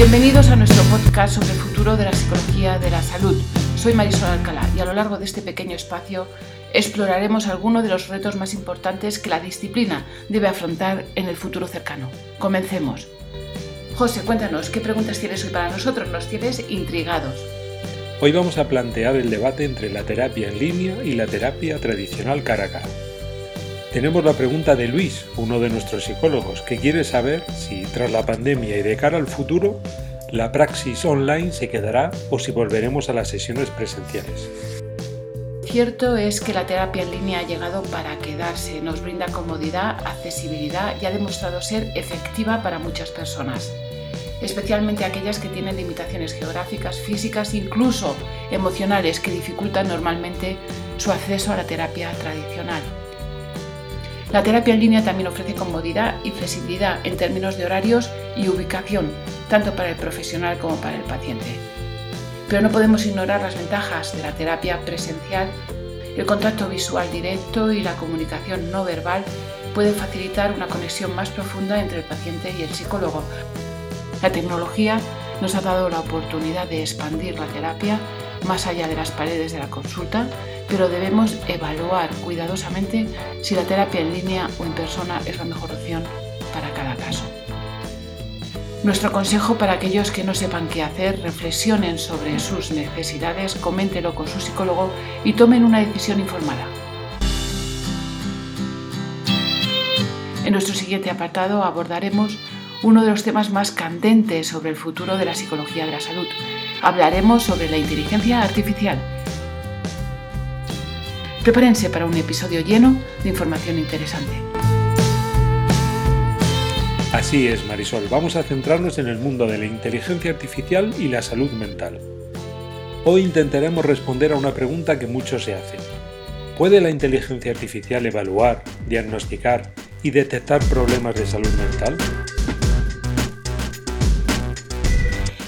Bienvenidos a nuestro podcast sobre el futuro de la psicología de la salud. Soy Marisol Alcalá y a lo largo de este pequeño espacio exploraremos algunos de los retos más importantes que la disciplina debe afrontar en el futuro cercano. Comencemos. José, cuéntanos, ¿qué preguntas tienes hoy para nosotros? Nos tienes intrigados. Hoy vamos a plantear el debate entre la terapia en línea y la terapia tradicional cara a cara. Tenemos la pregunta de Luis, uno de nuestros psicólogos, que quiere saber si tras la pandemia y de cara al futuro, la praxis online se quedará o si volveremos a las sesiones presenciales. Cierto es que la terapia en línea ha llegado para quedarse, nos brinda comodidad, accesibilidad y ha demostrado ser efectiva para muchas personas, especialmente aquellas que tienen limitaciones geográficas, físicas, incluso emocionales que dificultan normalmente su acceso a la terapia tradicional. La terapia en línea también ofrece comodidad y flexibilidad en términos de horarios y ubicación, tanto para el profesional como para el paciente. Pero no podemos ignorar las ventajas de la terapia presencial. El contacto visual directo y la comunicación no verbal pueden facilitar una conexión más profunda entre el paciente y el psicólogo. La tecnología nos ha dado la oportunidad de expandir la terapia más allá de las paredes de la consulta pero debemos evaluar cuidadosamente si la terapia en línea o en persona es la mejor opción para cada caso. Nuestro consejo para aquellos que no sepan qué hacer, reflexionen sobre sus necesidades, coméntelo con su psicólogo y tomen una decisión informada. En nuestro siguiente apartado abordaremos uno de los temas más candentes sobre el futuro de la psicología de la salud. Hablaremos sobre la inteligencia artificial Prepárense para un episodio lleno de información interesante. Así es, Marisol. Vamos a centrarnos en el mundo de la inteligencia artificial y la salud mental. Hoy intentaremos responder a una pregunta que muchos se hacen. ¿Puede la inteligencia artificial evaluar, diagnosticar y detectar problemas de salud mental?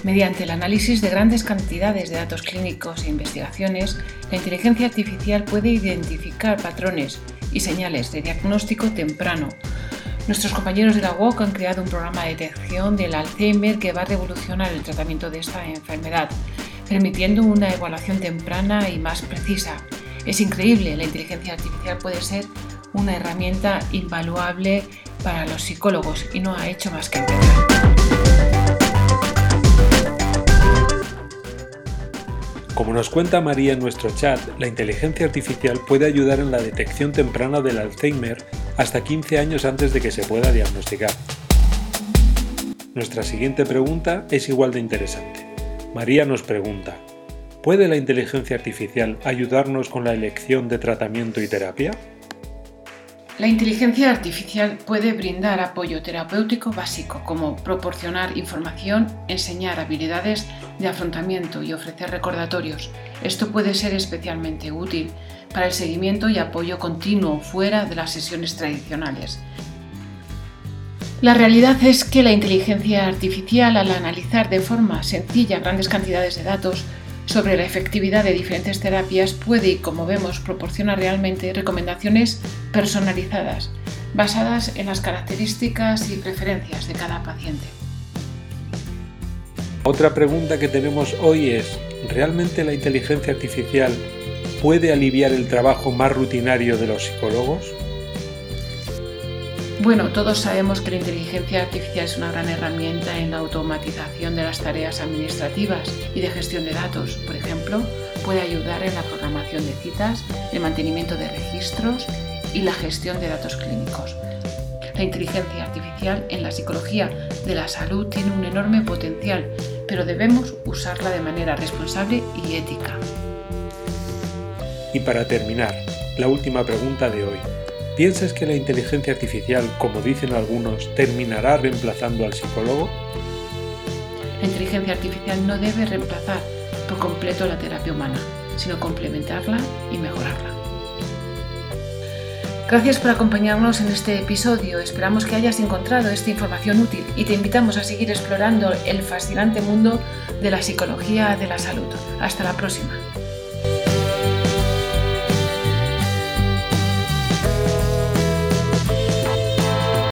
Mediante el análisis de grandes cantidades de datos clínicos e investigaciones, la inteligencia artificial puede identificar patrones y señales de diagnóstico temprano. Nuestros compañeros de la UOC han creado un programa de detección del Alzheimer que va a revolucionar el tratamiento de esta enfermedad, permitiendo una evaluación temprana y más precisa. Es increíble, la inteligencia artificial puede ser una herramienta invaluable para los psicólogos y no ha hecho más que empezar. Como nos cuenta María en nuestro chat, la inteligencia artificial puede ayudar en la detección temprana del Alzheimer hasta 15 años antes de que se pueda diagnosticar. Nuestra siguiente pregunta es igual de interesante. María nos pregunta, ¿puede la inteligencia artificial ayudarnos con la elección de tratamiento y terapia? La inteligencia artificial puede brindar apoyo terapéutico básico, como proporcionar información, enseñar habilidades de afrontamiento y ofrecer recordatorios. Esto puede ser especialmente útil para el seguimiento y apoyo continuo fuera de las sesiones tradicionales. La realidad es que la inteligencia artificial, al analizar de forma sencilla grandes cantidades de datos, sobre la efectividad de diferentes terapias puede y como vemos proporciona realmente recomendaciones personalizadas basadas en las características y preferencias de cada paciente. Otra pregunta que tenemos hoy es, ¿realmente la inteligencia artificial puede aliviar el trabajo más rutinario de los psicólogos? Bueno, todos sabemos que la inteligencia artificial es una gran herramienta en la automatización de las tareas administrativas y de gestión de datos. Por ejemplo, puede ayudar en la programación de citas, el mantenimiento de registros y la gestión de datos clínicos. La inteligencia artificial en la psicología de la salud tiene un enorme potencial, pero debemos usarla de manera responsable y ética. Y para terminar, la última pregunta de hoy. ¿Piensas que la inteligencia artificial, como dicen algunos, terminará reemplazando al psicólogo? La inteligencia artificial no debe reemplazar por completo la terapia humana, sino complementarla y mejorarla. Gracias por acompañarnos en este episodio. Esperamos que hayas encontrado esta información útil y te invitamos a seguir explorando el fascinante mundo de la psicología de la salud. Hasta la próxima.